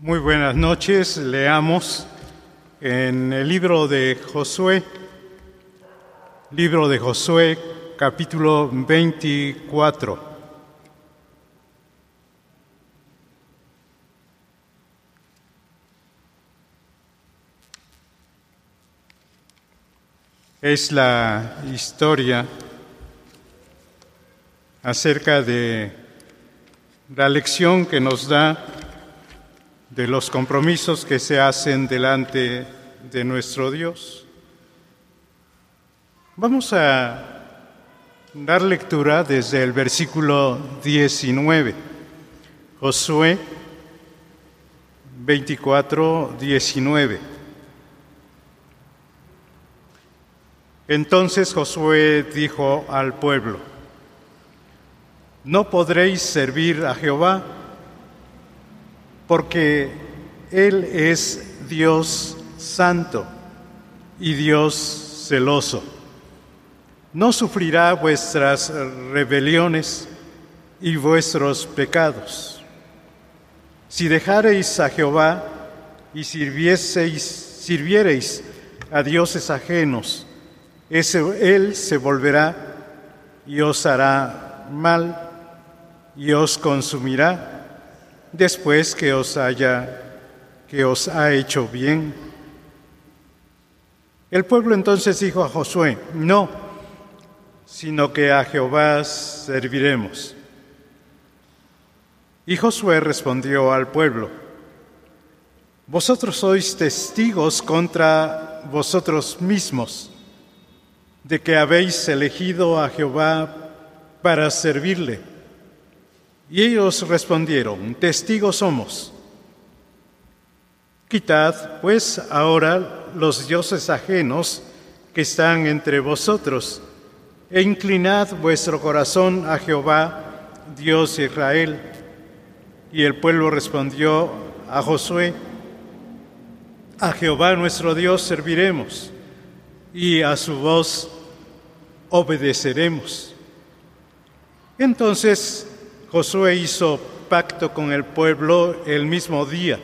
Muy buenas noches. Leamos en el libro de Josué, libro de Josué, capítulo 24. Es la historia acerca de la lección que nos da de los compromisos que se hacen delante de nuestro Dios. Vamos a dar lectura desde el versículo 19, Josué 24, 19. Entonces Josué dijo al pueblo, no podréis servir a Jehová porque Él es Dios santo y Dios celoso. No sufrirá vuestras rebeliones y vuestros pecados. Si dejareis a Jehová y sirviereis a dioses ajenos, Él se volverá y os hará mal y os consumirá después que os haya que os ha hecho bien. El pueblo entonces dijo a Josué, no, sino que a Jehová serviremos. Y Josué respondió al pueblo, vosotros sois testigos contra vosotros mismos de que habéis elegido a Jehová para servirle. Y ellos respondieron, testigos somos. Quitad, pues, ahora los dioses ajenos que están entre vosotros, e inclinad vuestro corazón a Jehová, Dios de Israel. Y el pueblo respondió a Josué, a Jehová nuestro Dios serviremos, y a su voz obedeceremos. Entonces Josué hizo pacto con el pueblo el mismo día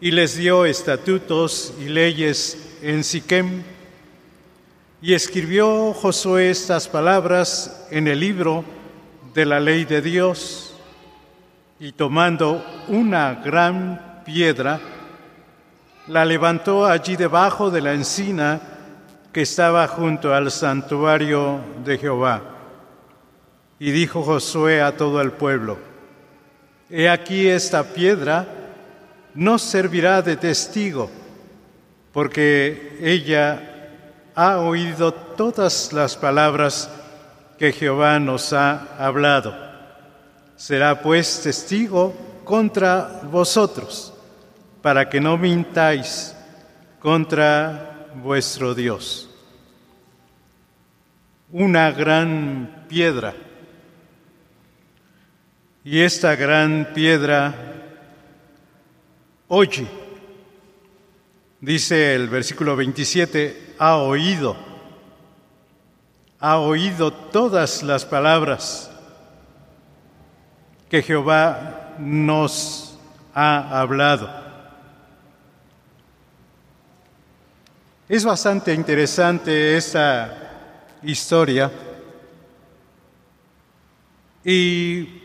y les dio estatutos y leyes en Siquem. Y escribió Josué estas palabras en el libro de la ley de Dios. Y tomando una gran piedra, la levantó allí debajo de la encina que estaba junto al santuario de Jehová. Y dijo Josué a todo el pueblo, He aquí esta piedra no servirá de testigo, porque ella ha oído todas las palabras que Jehová nos ha hablado. Será pues testigo contra vosotros, para que no mintáis contra vuestro Dios. Una gran piedra y esta gran piedra oye. Dice el versículo 27, ha oído, ha oído todas las palabras que Jehová nos ha hablado. Es bastante interesante esta historia y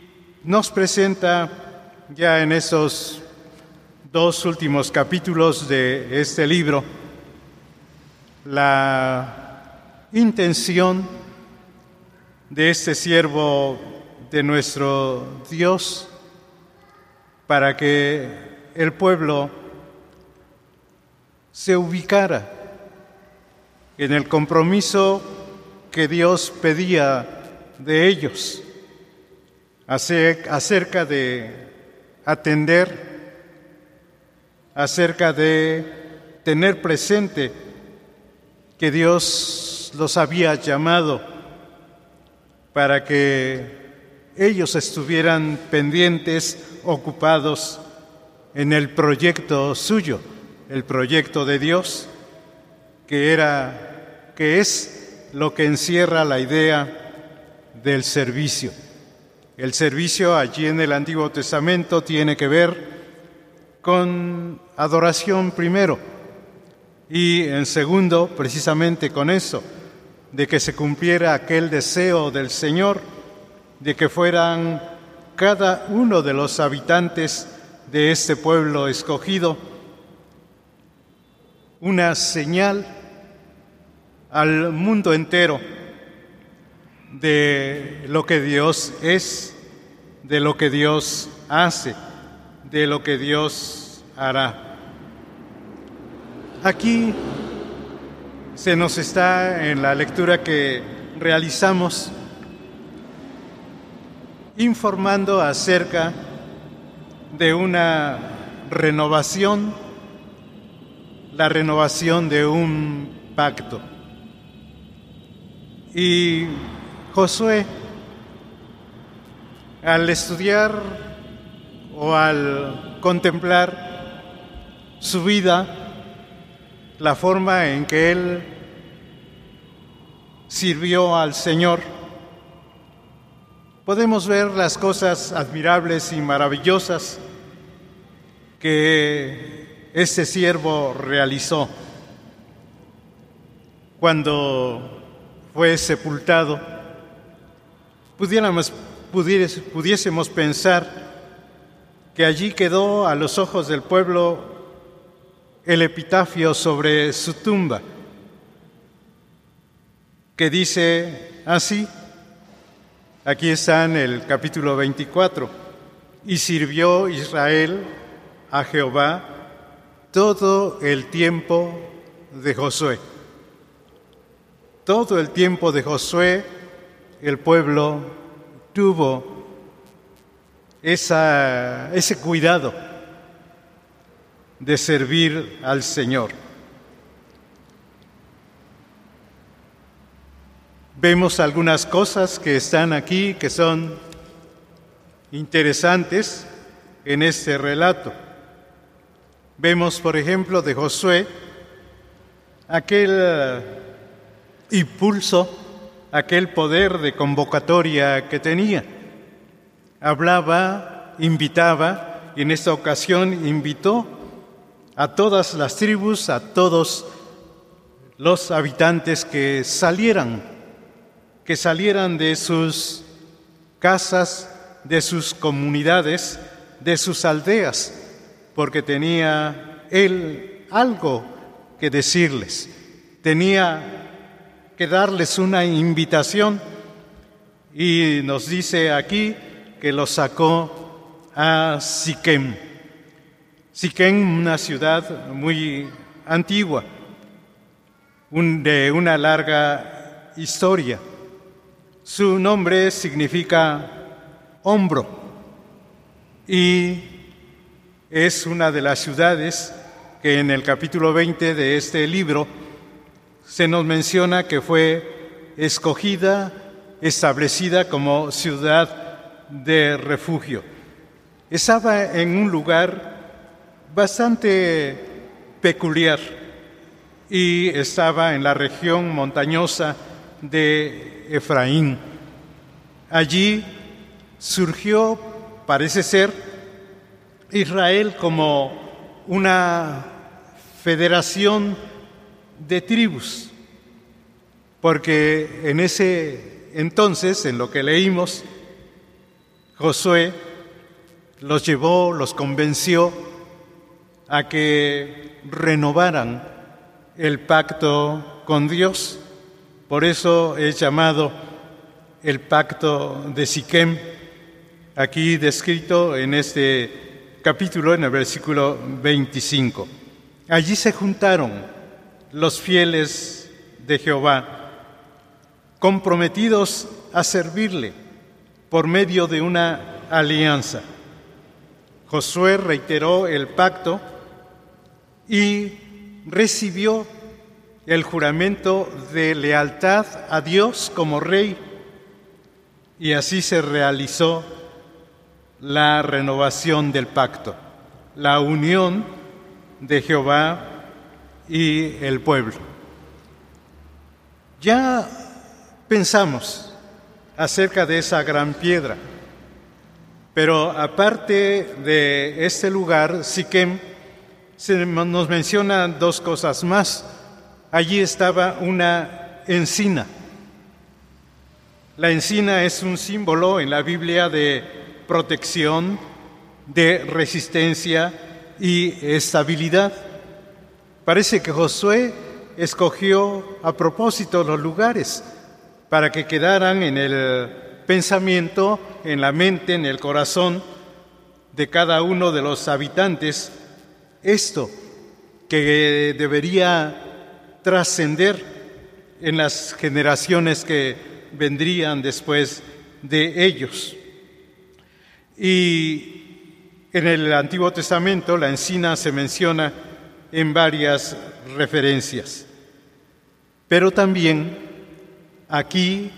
nos presenta ya en esos dos últimos capítulos de este libro la intención de este siervo de nuestro Dios para que el pueblo se ubicara en el compromiso que Dios pedía de ellos acerca de atender, acerca de tener presente que Dios los había llamado para que ellos estuvieran pendientes, ocupados en el proyecto suyo, el proyecto de Dios, que era que es lo que encierra la idea del servicio. El servicio allí en el Antiguo Testamento tiene que ver con adoración primero y en segundo precisamente con eso, de que se cumpliera aquel deseo del Señor de que fueran cada uno de los habitantes de este pueblo escogido una señal al mundo entero de lo que Dios es, de lo que Dios hace, de lo que Dios hará. Aquí se nos está en la lectura que realizamos informando acerca de una renovación, la renovación de un pacto. Y Josué, al estudiar o al contemplar su vida, la forma en que él sirvió al Señor, podemos ver las cosas admirables y maravillosas que este siervo realizó cuando fue sepultado. Pudiéramos, pudiésemos pensar que allí quedó a los ojos del pueblo el epitafio sobre su tumba, que dice así, Aquí está en el capítulo 24. Y sirvió Israel a Jehová todo el tiempo de Josué. Todo el tiempo de Josué el pueblo tuvo ese cuidado de servir al Señor. Vemos algunas cosas que están aquí que son interesantes en este relato. Vemos, por ejemplo, de Josué aquel eh, impulso, aquel poder de convocatoria que tenía. Hablaba, invitaba, y en esta ocasión invitó a todas las tribus, a todos los habitantes que salieran que salieran de sus casas, de sus comunidades, de sus aldeas, porque tenía él algo que decirles, tenía que darles una invitación y nos dice aquí que lo sacó a Siquem. Siquem, una ciudad muy antigua, de una larga historia. Su nombre significa hombro y es una de las ciudades que en el capítulo 20 de este libro se nos menciona que fue escogida, establecida como ciudad de refugio. Estaba en un lugar bastante peculiar y estaba en la región montañosa de Efraín. Allí surgió, parece ser, Israel como una federación de tribus, porque en ese entonces, en lo que leímos, Josué los llevó, los convenció a que renovaran el pacto con Dios. Por eso es llamado el pacto de Siquem, aquí descrito en este capítulo, en el versículo 25. Allí se juntaron los fieles de Jehová, comprometidos a servirle por medio de una alianza. Josué reiteró el pacto y recibió el juramento de lealtad a Dios como rey y así se realizó la renovación del pacto, la unión de Jehová y el pueblo. Ya pensamos acerca de esa gran piedra, Pero aparte de este lugar, Siquem, se nos menciona dos cosas más. Allí estaba una encina. La encina es un símbolo en la Biblia de protección, de resistencia y estabilidad. Parece que Josué escogió a propósito los lugares para que quedaran en el pensamiento, en la mente, en el corazón de cada uno de los habitantes esto que debería trascender en las generaciones que vendrían después de ellos. Y en el Antiguo Testamento la encina se menciona en varias referencias, pero también aquí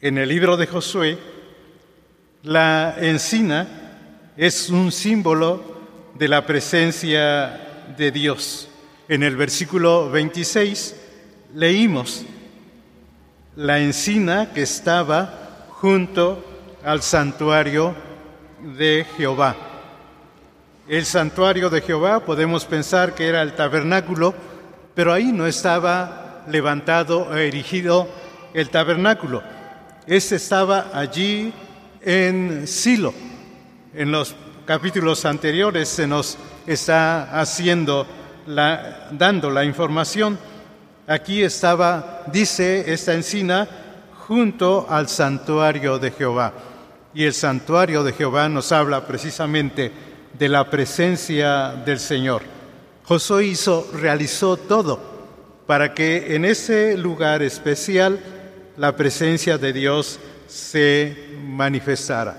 en el libro de Josué, la encina es un símbolo de la presencia de Dios. En el versículo 26 leímos la encina que estaba junto al santuario de Jehová. El santuario de Jehová podemos pensar que era el tabernáculo, pero ahí no estaba levantado o erigido el tabernáculo. Este estaba allí en Silo, en los capítulos anteriores se nos está haciendo la, dando la información. Aquí estaba, dice esta encina, junto al santuario de Jehová. Y el santuario de Jehová nos habla precisamente de la presencia del Señor. Josué hizo, realizó todo para que en ese lugar especial la presencia de Dios se manifestara.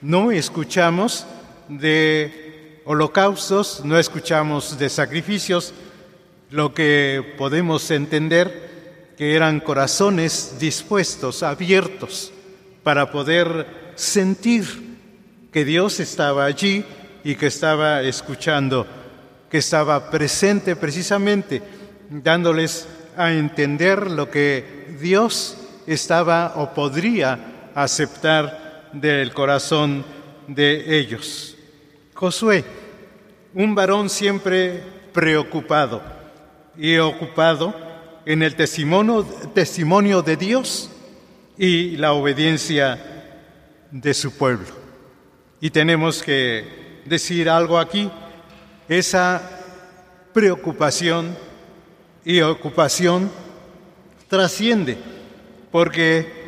No escuchamos de holocaustos, no escuchamos de sacrificios, lo que podemos entender que eran corazones dispuestos, abiertos, para poder sentir que Dios estaba allí y que estaba escuchando, que estaba presente precisamente, dándoles a entender lo que Dios estaba o podría aceptar del corazón de ellos. Josué, un varón siempre preocupado y ocupado en el testimonio, testimonio de Dios y la obediencia de su pueblo. Y tenemos que decir algo aquí, esa preocupación y ocupación trasciende, porque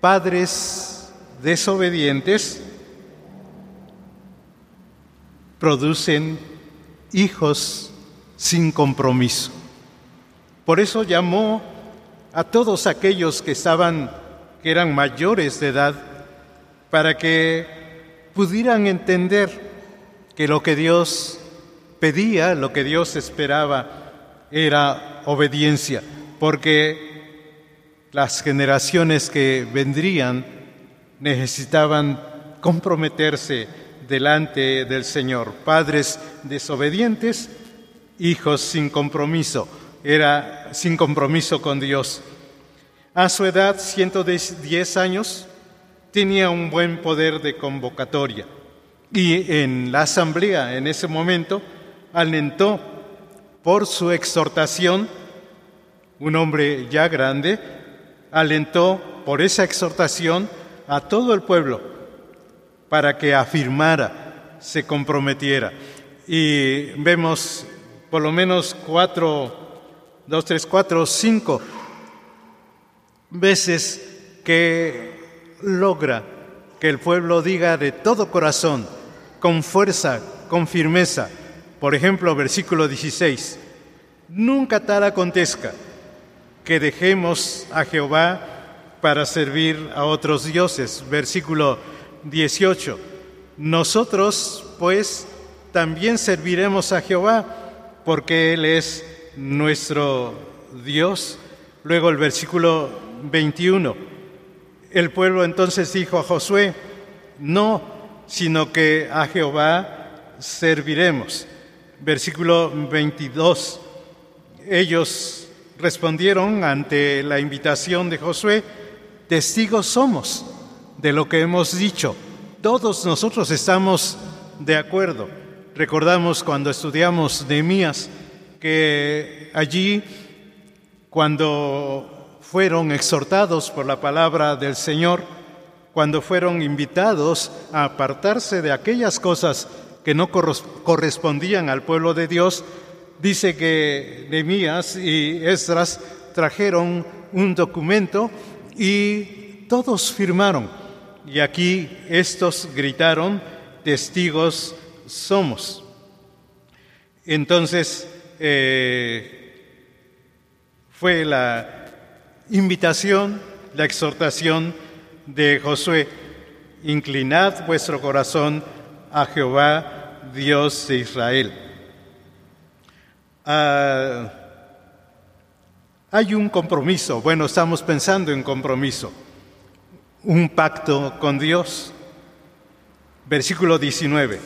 padres desobedientes producen hijos sin compromiso. Por eso llamó a todos aquellos que estaban que eran mayores de edad para que pudieran entender que lo que Dios pedía, lo que Dios esperaba era obediencia, porque las generaciones que vendrían necesitaban comprometerse delante del Señor. Padres desobedientes, hijos sin compromiso. Era sin compromiso con Dios. A su edad, 110 años, tenía un buen poder de convocatoria. Y en la asamblea, en ese momento, alentó por su exhortación, un hombre ya grande, alentó por esa exhortación a todo el pueblo para que afirmara, se comprometiera. Y vemos por lo menos cuatro, dos, tres, cuatro, cinco veces que logra que el pueblo diga de todo corazón, con fuerza, con firmeza. Por ejemplo, versículo 16, nunca tal acontezca que dejemos a Jehová para servir a otros dioses. Versículo 18. Nosotros, pues, también serviremos a Jehová, porque Él es nuestro Dios. Luego el versículo 21. El pueblo entonces dijo a Josué, no, sino que a Jehová serviremos. Versículo 22. Ellos respondieron ante la invitación de Josué, testigos somos de lo que hemos dicho. todos nosotros estamos de acuerdo. Recordamos cuando estudiamos Nehemías que allí, cuando fueron exhortados por la palabra del Señor, cuando fueron invitados a apartarse de aquellas cosas que no correspondían al pueblo de Dios, dice que Nehemías y Esdras trajeron un documento y todos firmaron. Y aquí estos gritaron, testigos somos. Entonces eh, fue la invitación, la exhortación de Josué, inclinad vuestro corazón a Jehová, Dios de Israel. Ah, hay un compromiso, bueno, estamos pensando en compromiso, un pacto con Dios. Versículo 19.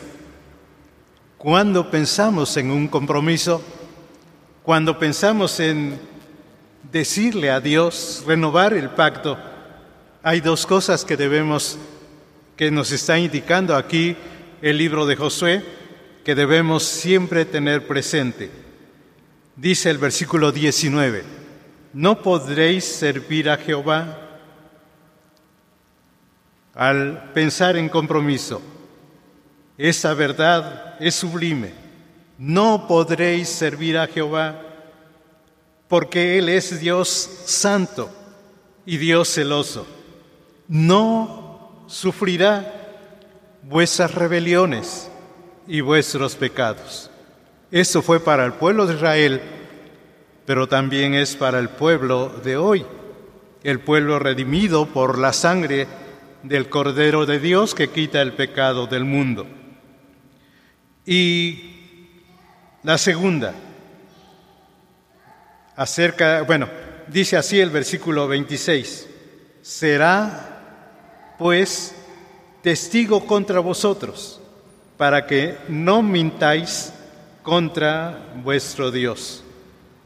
Cuando pensamos en un compromiso, cuando pensamos en decirle a Dios, renovar el pacto, hay dos cosas que debemos, que nos está indicando aquí el libro de Josué, que debemos siempre tener presente. Dice el versículo 19, no podréis servir a Jehová al pensar en compromiso. Esa verdad es sublime. No podréis servir a Jehová porque Él es Dios santo y Dios celoso no sufrirá vuestras rebeliones y vuestros pecados. Eso fue para el pueblo de Israel, pero también es para el pueblo de hoy, el pueblo redimido por la sangre del Cordero de Dios que quita el pecado del mundo. Y la segunda, acerca, bueno, dice así el versículo 26, será pues testigo contra vosotros, para que no mintáis contra vuestro Dios.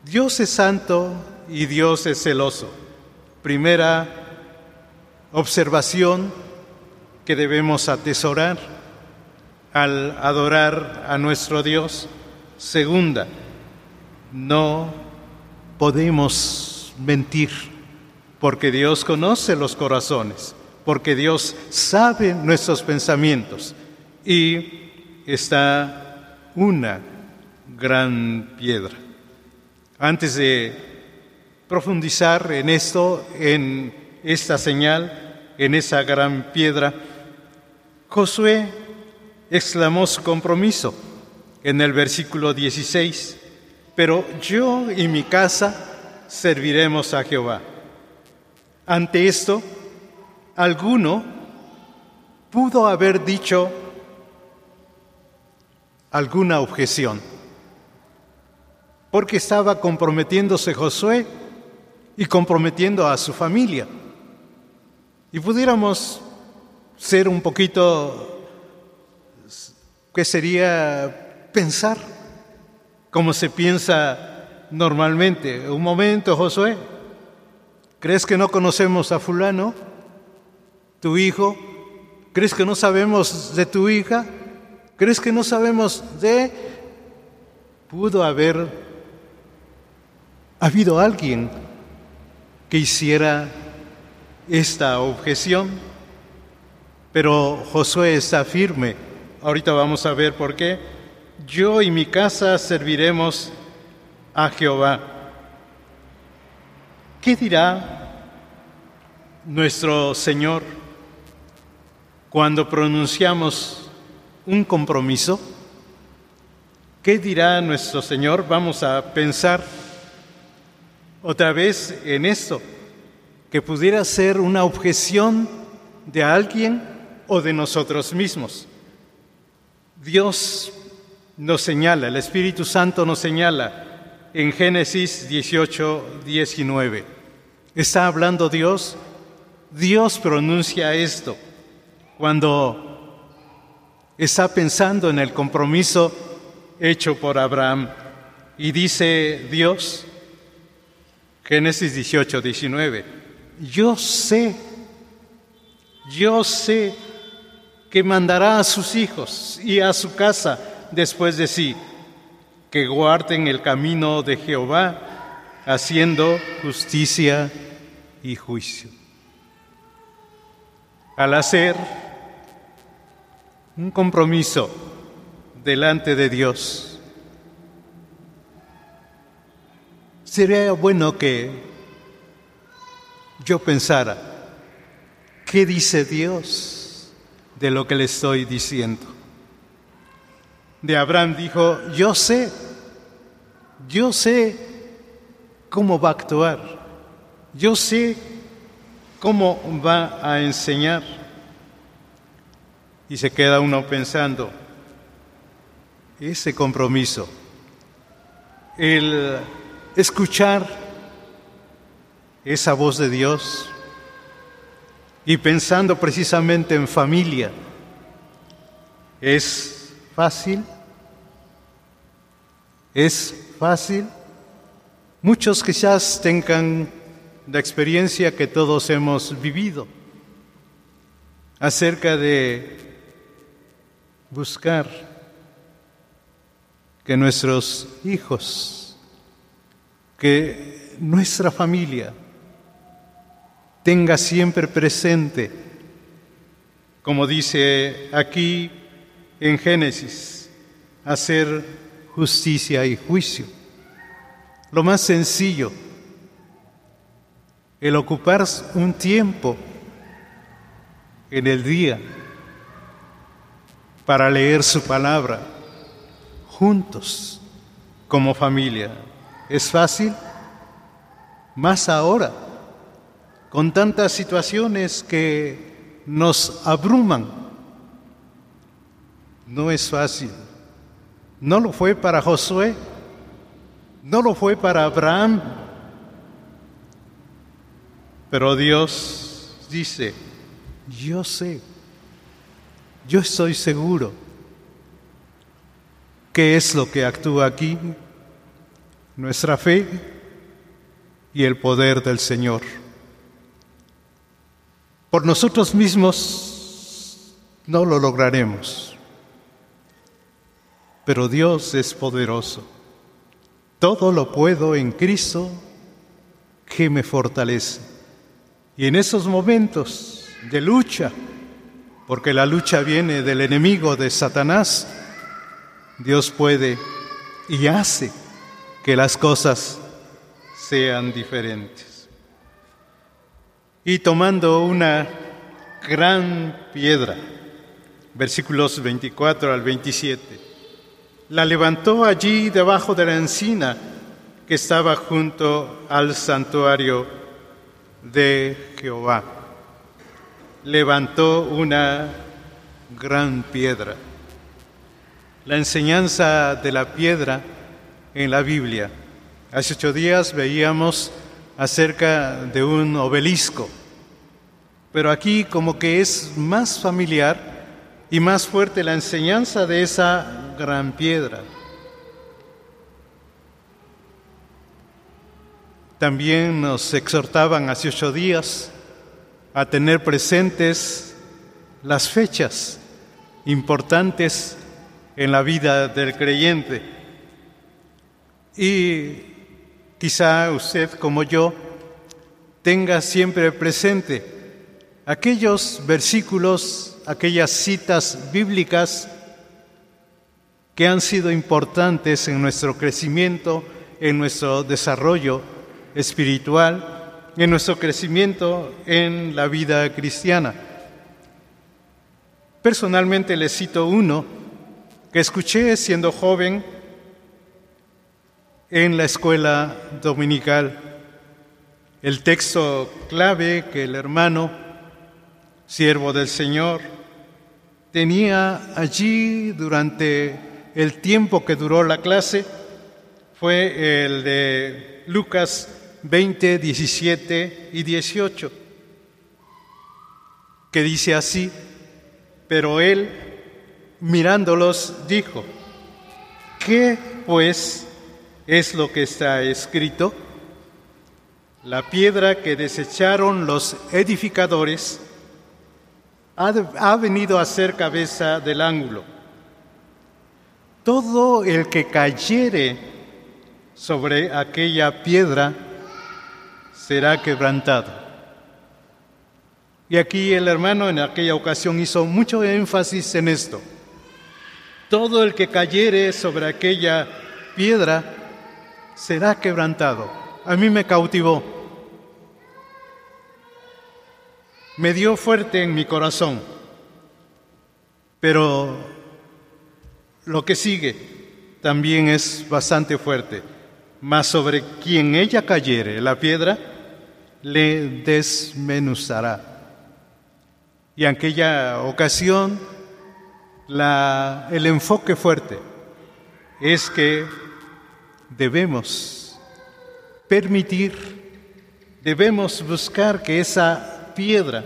Dios es santo y Dios es celoso. Primera observación que debemos atesorar al adorar a nuestro Dios. Segunda, no podemos mentir, porque Dios conoce los corazones porque Dios sabe nuestros pensamientos y está una gran piedra. Antes de profundizar en esto, en esta señal, en esa gran piedra, Josué exclamó su compromiso en el versículo 16, pero yo y mi casa serviremos a Jehová. Ante esto, alguno pudo haber dicho alguna objeción, porque estaba comprometiéndose Josué y comprometiendo a su familia. Y pudiéramos ser un poquito, ¿qué sería pensar? Como se piensa normalmente. Un momento, Josué, ¿crees que no conocemos a fulano? Tu hijo? ¿Crees que no sabemos de tu hija? ¿Crees que no sabemos de... Pudo haber habido alguien que hiciera esta objeción, pero Josué está firme. Ahorita vamos a ver por qué. Yo y mi casa serviremos a Jehová. ¿Qué dirá nuestro Señor? Cuando pronunciamos un compromiso, ¿qué dirá nuestro Señor? Vamos a pensar otra vez en esto, que pudiera ser una objeción de alguien o de nosotros mismos. Dios nos señala, el Espíritu Santo nos señala en Génesis 18, 19. Está hablando Dios, Dios pronuncia esto cuando está pensando en el compromiso hecho por Abraham. Y dice Dios, Génesis 18, 19, yo sé, yo sé que mandará a sus hijos y a su casa después de sí, que guarden el camino de Jehová, haciendo justicia y juicio. Al hacer un compromiso delante de Dios, sería bueno que yo pensara, ¿qué dice Dios de lo que le estoy diciendo? De Abraham dijo, yo sé, yo sé cómo va a actuar, yo sé cómo va a enseñar. Y se queda uno pensando, ese compromiso, el escuchar esa voz de Dios y pensando precisamente en familia, ¿es fácil? ¿Es fácil? Muchos quizás tengan la experiencia que todos hemos vivido acerca de buscar que nuestros hijos, que nuestra familia tenga siempre presente, como dice aquí en Génesis, hacer justicia y juicio. Lo más sencillo, el ocupar un tiempo en el día para leer su palabra juntos como familia. ¿Es fácil? Más ahora, con tantas situaciones que nos abruman. No es fácil. No lo fue para Josué, no lo fue para Abraham, pero Dios dice, yo sé, yo estoy seguro qué es lo que actúa aquí, nuestra fe y el poder del Señor. Por nosotros mismos no lo lograremos, pero Dios es poderoso. Todo lo puedo en Cristo que me fortalece. Y en esos momentos de lucha, porque la lucha viene del enemigo de Satanás, Dios puede y hace que las cosas sean diferentes. Y tomando una gran piedra, versículos 24 al 27, la levantó allí debajo de la encina que estaba junto al santuario de Jehová. Levantó una gran piedra. La enseñanza de la piedra en la Biblia. Hace ocho días veíamos acerca de un obelisco, pero aquí como que es más familiar y más fuerte la enseñanza de esa gran piedra. También nos exhortaban hace ocho días a tener presentes las fechas importantes en la vida del creyente. Y quizá usted como yo tenga siempre presente aquellos versículos, aquellas citas bíblicas que han sido importantes en nuestro crecimiento, en nuestro desarrollo espiritual, en nuestro crecimiento en la vida cristiana. Personalmente les cito uno que escuché siendo joven en la escuela dominical. El texto clave que el hermano, siervo del Señor, tenía allí durante el tiempo que duró la clase fue el de Lucas 20, 17 y 18, que dice así, pero él, mirándolos, dijo, ¿qué pues es lo que está escrito? La piedra que desecharon los edificadores ha, venido a ser cabeza del ángulo. Todo el que cayere sobre aquella piedra será quebrantado. Y aquí el hermano en aquella ocasión hizo mucho énfasis en esto. Todo el que cayere sobre aquella piedra será quebrantado. A mí me cautivó. Me dio fuerte en mi corazón. Pero lo que sigue también es bastante fuerte. Mas sobre quien ella cayere la piedra, le desmenuzará. Y en aquella ocasión el enfoque fuerte es que debemos permitir, debemos buscar que esa piedra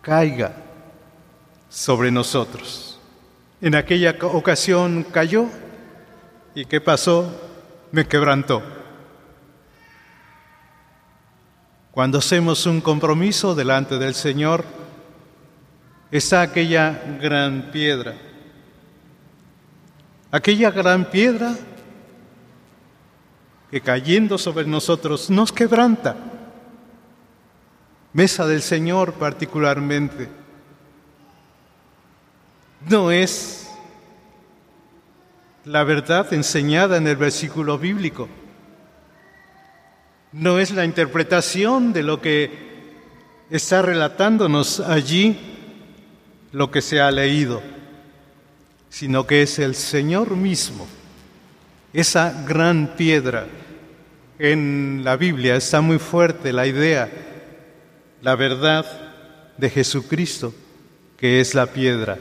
caiga sobre nosotros. En aquella ocasión cayó y ¿qué pasó? Me quebrantó. Cuando hacemos un compromiso delante del Señor, está aquella gran piedra. Aquella gran piedra que cayendo sobre nosotros nos quebranta. Mesa del Señor particularmente. No es la verdad enseñada en el versículo bíblico. No es la interpretación de lo que está relatándonos allí lo que se ha leído, sino que es el Señor mismo, esa gran piedra. En la Biblia está muy fuerte la idea, la verdad de Jesucristo, que es la piedra.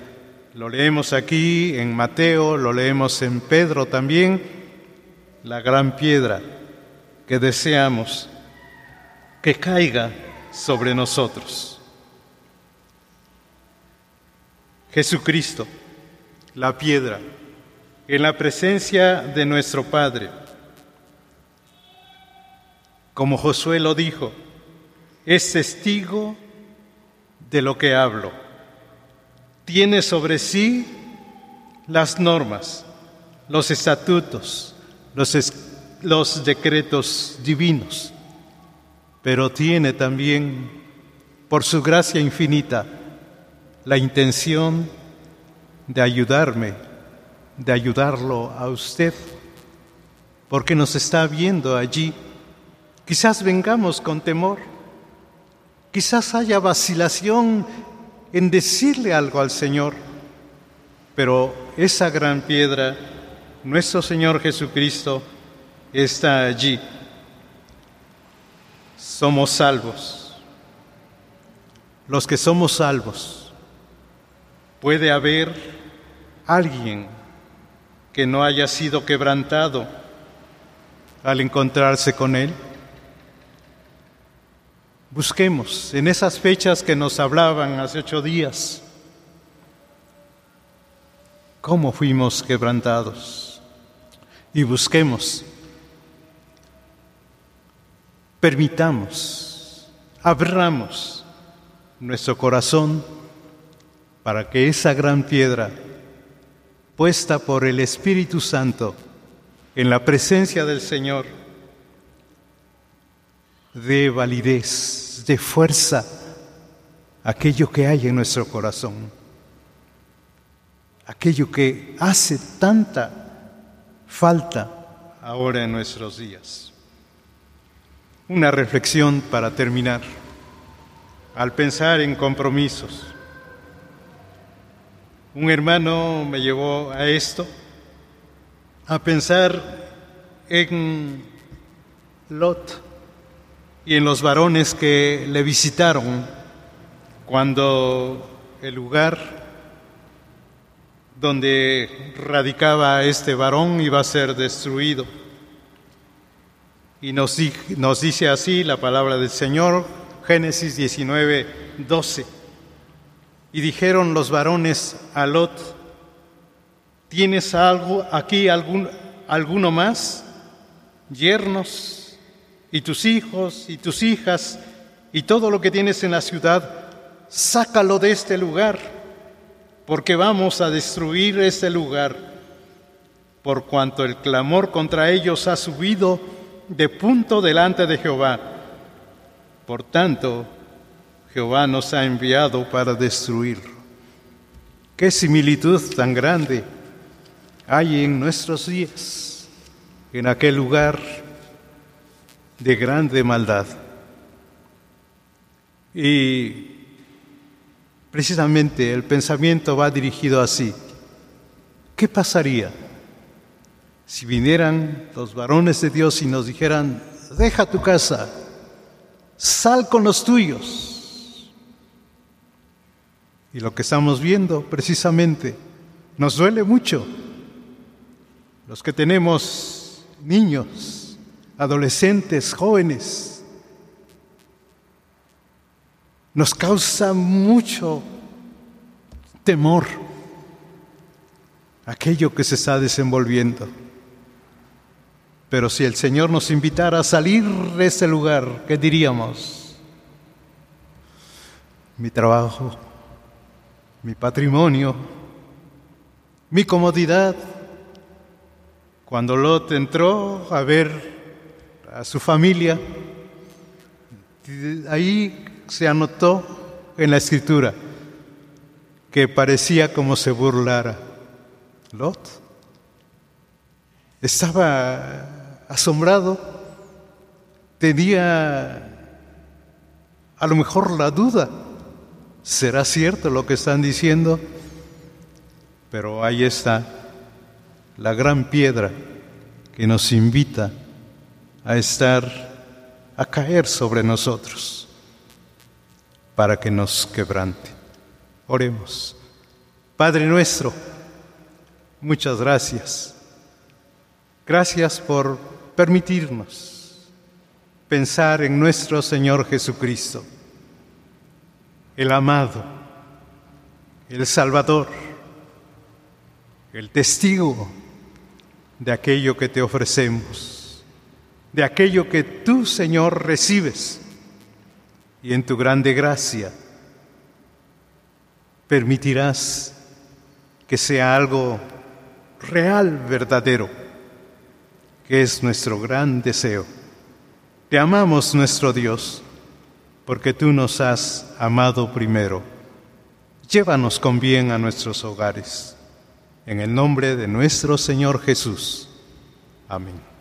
Lo leemos aquí en Mateo, lo leemos en Pedro también, la gran piedra que deseamos que caiga sobre nosotros. Jesucristo, la piedra, en la presencia de nuestro Padre. Como Josué lo dijo, es testigo de lo que hablo. Tiene sobre sí las normas, los estatutos, los, los decretos divinos, pero tiene también, por su gracia infinita, la intención de ayudarme, de ayudarlo a usted, porque nos está viendo allí. Quizás vengamos con temor, quizás haya vacilación en decirle algo al Señor, pero esa gran piedra, nuestro Señor Jesucristo, está allí. Somos salvos. Los que somos salvos Puede haber alguien que no haya sido quebrantado al encontrarse con Él. Busquemos en esas fechas que nos hablaban hace ocho días, cómo fuimos quebrantados. Y busquemos, permitamos, abramos nuestro corazón para que esa gran piedra, puesta por el Espíritu Santo en la presencia del Señor, dé validez, dé fuerza aquello que hay en nuestro corazón, aquello que hace tanta falta ahora en nuestros días. Una reflexión para terminar. Al pensar en compromisos, un hermano me llevó a esto, a pensar en Lot y en los varones que le visitaron cuando el lugar donde radicaba este varón iba a ser destruido. Y nos, dice así la palabra del Señor, Génesis 19, 12. Y dijeron los varones a Lot, ¿tienes algo aquí algún, alguno más? Yernos y tus hijos y tus hijas y todo lo que tienes en la ciudad, sácalo de este lugar, porque vamos a destruir este lugar, por cuanto el clamor contra ellos ha subido de punto delante de Jehová. Por tanto, Jehová nos ha enviado para destruirlo. Qué similitud tan grande hay en nuestros días, en aquel lugar de grande maldad. Y precisamente el pensamiento va dirigido así. ¿Qué pasaría si vinieran los varones de Dios y nos dijeran, deja tu casa, sal con los tuyos? Y lo que estamos viendo precisamente nos duele mucho. Los que tenemos niños, adolescentes, jóvenes, nos causa mucho temor aquello que se está desenvolviendo. Pero si el Señor nos invitara a salir de ese lugar, ¿qué diríamos? Mi trabajo, mi patrimonio, mi comodidad. Cuando Lot entró a ver a su familia, ahí se anotó en la escritura que parecía como se burlara. Lot estaba asombrado, tenía a lo mejor la duda, ¿será cierto lo que están diciendo? Pero ahí está la gran piedra que nos invita a estar, a caer sobre nosotros para que nos quebrante. Oremos. Padre nuestro, muchas gracias. Gracias por permitirnos pensar en nuestro Señor Jesucristo, el amado, el Salvador, el testigo de aquello que te ofrecemos, de aquello que tú, Señor, recibes. Y en tu grande gracia permitirás que sea algo real, verdadero, que es nuestro gran deseo. Te amamos nuestro Dios, porque tú nos has amado primero. Llévanos con bien a nuestros hogares. En el nombre de nuestro Señor Jesús. Amén.